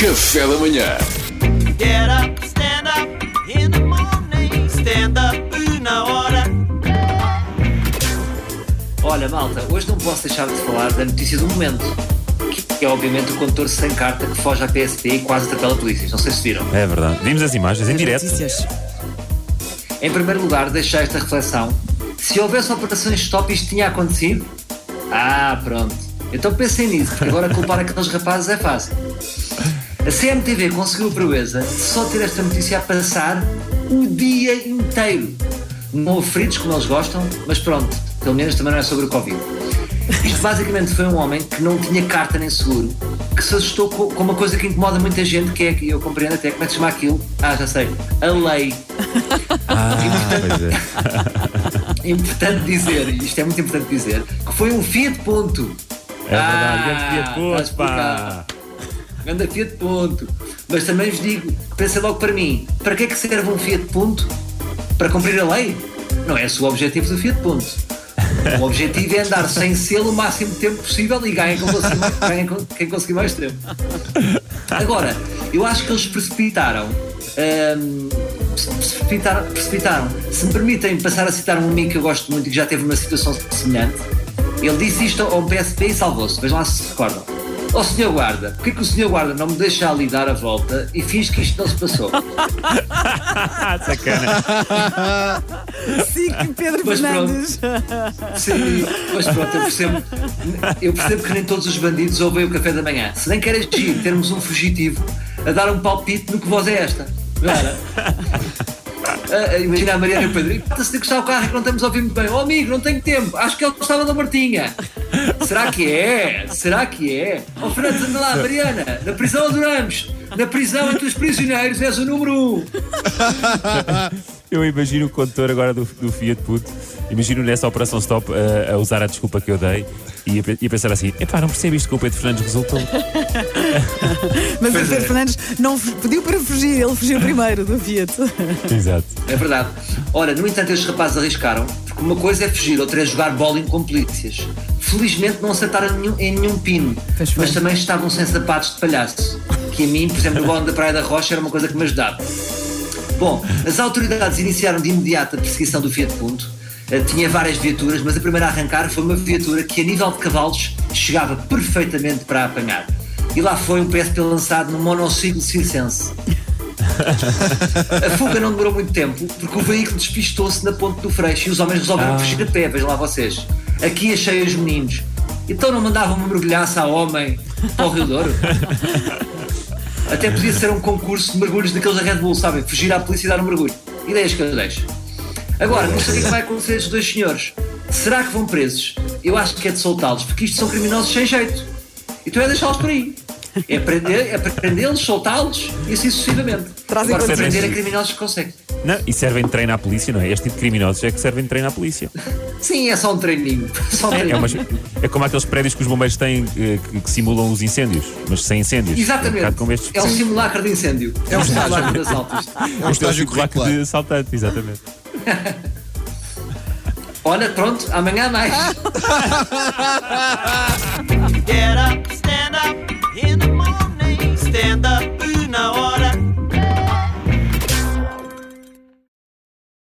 Café da manhã. Get up, stand up in the morning. Stand up na hora. Olha, malta, hoje não posso deixar de falar da notícia do momento. Que é obviamente o condutor sem carta que foge à PSP e quase atropela polícias. Não sei se viram. É verdade. Vimos as imagens em direto. Notícias. Em primeiro lugar, deixar esta reflexão. Se houvesse operações stop, isto tinha acontecido? Ah, pronto. Então pensem nisso, porque agora culpar aqueles rapazes é fácil. A CMTV conseguiu a proeza de só ter esta notícia a passar o dia inteiro. Não houve feridos, como eles gostam, mas pronto, pelo menos também não é sobre o Covid. Isto basicamente foi um homem que não tinha carta nem seguro, que se assustou com, uma coisa que incomoda muita gente, que é que eu compreendo até como é que se chama aquilo. Ah, já sei. A lei. Ah, pois é. Importante dizer, isto é muito importante dizer, que foi um Fiat Punto. É verdade. Ah, Grande Fiat está pá. Ganda Fiat Punto. Mas também vos digo, pensem logo para mim, para que é que serve um Fiat Punto? Para cumprir a lei? Não é esse o objetivo do Fiat Punto. O objetivo é andar sem selo o máximo tempo possível e com- quem conseguir mais tempo. Agora, eu acho que eles precipitaram. hum, precipitaram, precipitaram. Se me permitem passar a citar um amigo que eu gosto muito e que já teve uma situação semelhante, ele disse isto ao PSP e salvou-se. Vejam lá se se recordam. Ó senhor guarda, porquê que o senhor guarda não me deixa ali dar a volta e finge que isto não se passou? Sacana. Sim, que Pedro Mas pronto. Fernandes. Sim, mas pronto, eu percebo, eu percebo que nem todos os bandidos ouvem o café da manhã. Se nem queres agir, termos um fugitivo a dar um palpite no que voz é esta. Não era? Ah, imagina a Mariana e o Pedro. Está-se de gostar o carro é que não estamos a ouvir muito bem. Oh amigo, não tenho tempo. Acho que ele gostava da Martinha. Será que é? Será que é? Oh Fernandes, anda lá, Mariana. Na prisão adoramos. Na prisão entre os prisioneiros és o número um. Eu imagino o condutor agora do, do Fiat Punto. Imagino nessa operação stop a, a usar a desculpa que eu dei e a, e a pensar assim: epá, não percebo isto que o Pedro Fernandes resultou. Mas Pois o Pedro é. Fernandes não pediu para fugir, ele fugiu primeiro do Fiat. Exato. É verdade. Ora, no entanto, estes rapazes arriscaram, porque uma coisa é fugir, outra é jogar bowling com polícias. Felizmente não acertaram nenhum- em nenhum pino, Pois foi. mas também estavam sem sapatos de palhaço, que a mim, por exemplo, no bowling da Praia da Rocha era uma coisa que me ajudava. Bom, as autoridades iniciaram de imediato a perseguição do Fiat Punto. Eh, Tinha várias viaturas, mas a primeira a arrancar foi uma viatura que, a nível de cavalos, chegava perfeitamente para apanhar. E lá foi um PSP lançado num monociclo circense. A fuga não demorou muito tempo, porque o veículo despistou-se na ponte do freixo e os homens resolveram fugir a pé, vejam lá vocês. Aqui achei os meninos. Então não mandavam uma mergulhaça a homem para o Rio Douro? Até podia ser um concurso de mergulhos daqueles da Red Bull, sabem? Fugir à polícia e dar um mergulho. Ideias que eu deixo. Agora, não sei o que é que vai acontecer a estes dois senhores. Será que vão presos? Eu acho que é de soltá-los, porque isto são criminosos sem jeito. Então é deixá-los por aí. É prender- é prendê-los, soltá-los e assim sucessivamente. Trazem Agora, prender a criminosos que conseguem. Não, e servem de treino à polícia, não é? Este tipo de criminosos é que servem de treino à polícia. Sim, é só um treininho. Só um É, treininho. umas- é como aqueles prédios que os bombeiros têm eh, que, que simulam os incêndios, mas sem incêndios. É um Exatamente. bocado como estes. É um simulacro de incêndio. É um estágio das altas. É um estágio simulacro curricular. de assaltante, exatamente. Olha, pronto, amanhã há mais. Get up,